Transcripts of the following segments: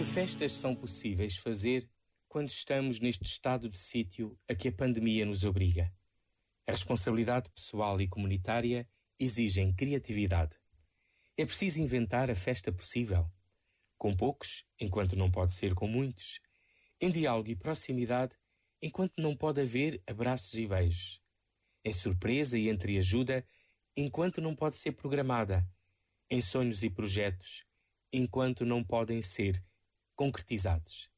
Que festas são possíveis fazer quando estamos neste estado de sítio a que a pandemia nos obriga? A responsabilidade pessoal e comunitária exigem criatividade. É preciso inventar a festa possível. Com poucos, enquanto não pode ser com muitos. Em diálogo e proximidade, enquanto não pode haver abraços e beijos. Em surpresa e entreajuda, enquanto não pode ser programada. Em sonhos e projetos, enquanto não podem ser concretizados.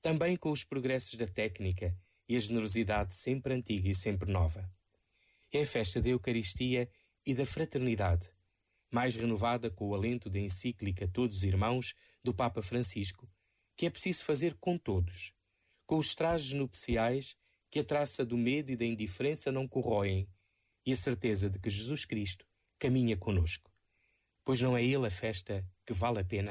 Também com os progressos da técnica e a generosidade sempre antiga e sempre nova. É a festa da Eucaristia e da fraternidade, mais renovada com o alento da encíclica Todos os Irmãos do Papa Francisco, que é preciso fazer com todos, com os trajes nupciais que a traça do medo e da indiferença não corroem, e a certeza de que Jesus Cristo caminha conosco. Pois não é Ele a festa que vale a pena.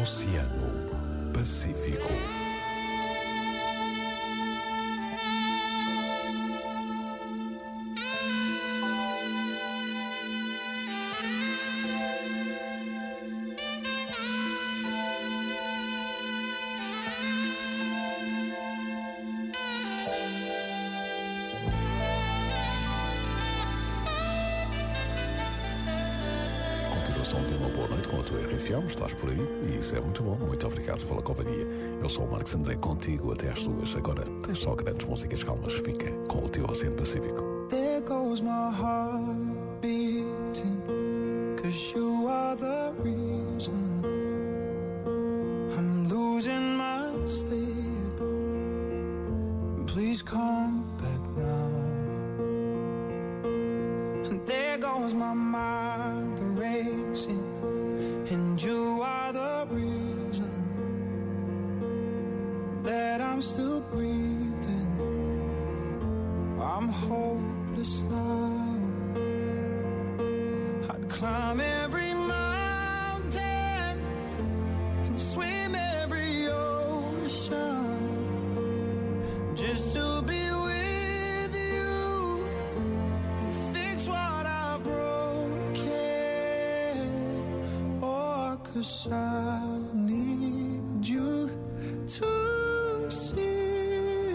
Oceano Pacífico. Continuação de uma boa noite com a tua RFM. Estás por aí e isso é muito bom. Muito obrigado pela companhia. Eu sou o Marcos André contigo até às duas. Agora tens só grandes músicas calmas. Fica com o teu Oceano Pacífico. There goes my heart beating Cause you are the reason I'm losing my sleep Please come there goes my mind racing And you are the reason That I'm still breathing I'm hopeless now. I'd climb every cause I need you to see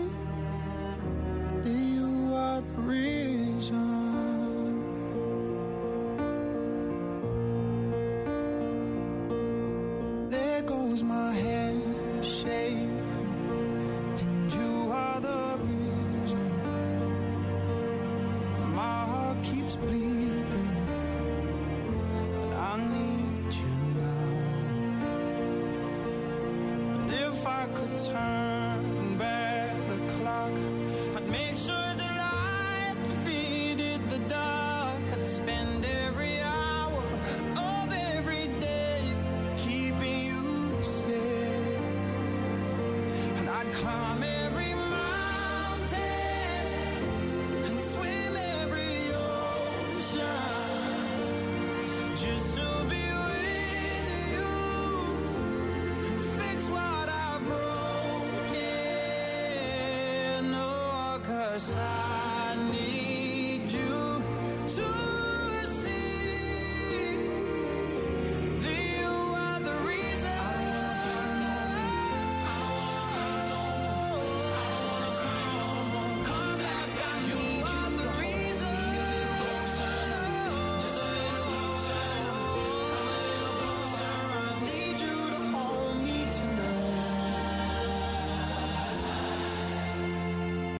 that you are the reason. There goes my head shaking, and you are the reason. My heart keeps bleeding, I could turn back the clock, I'd make sure the light defeated the dark. I'd spend every hour of every day keeping you safe, and I'd climb.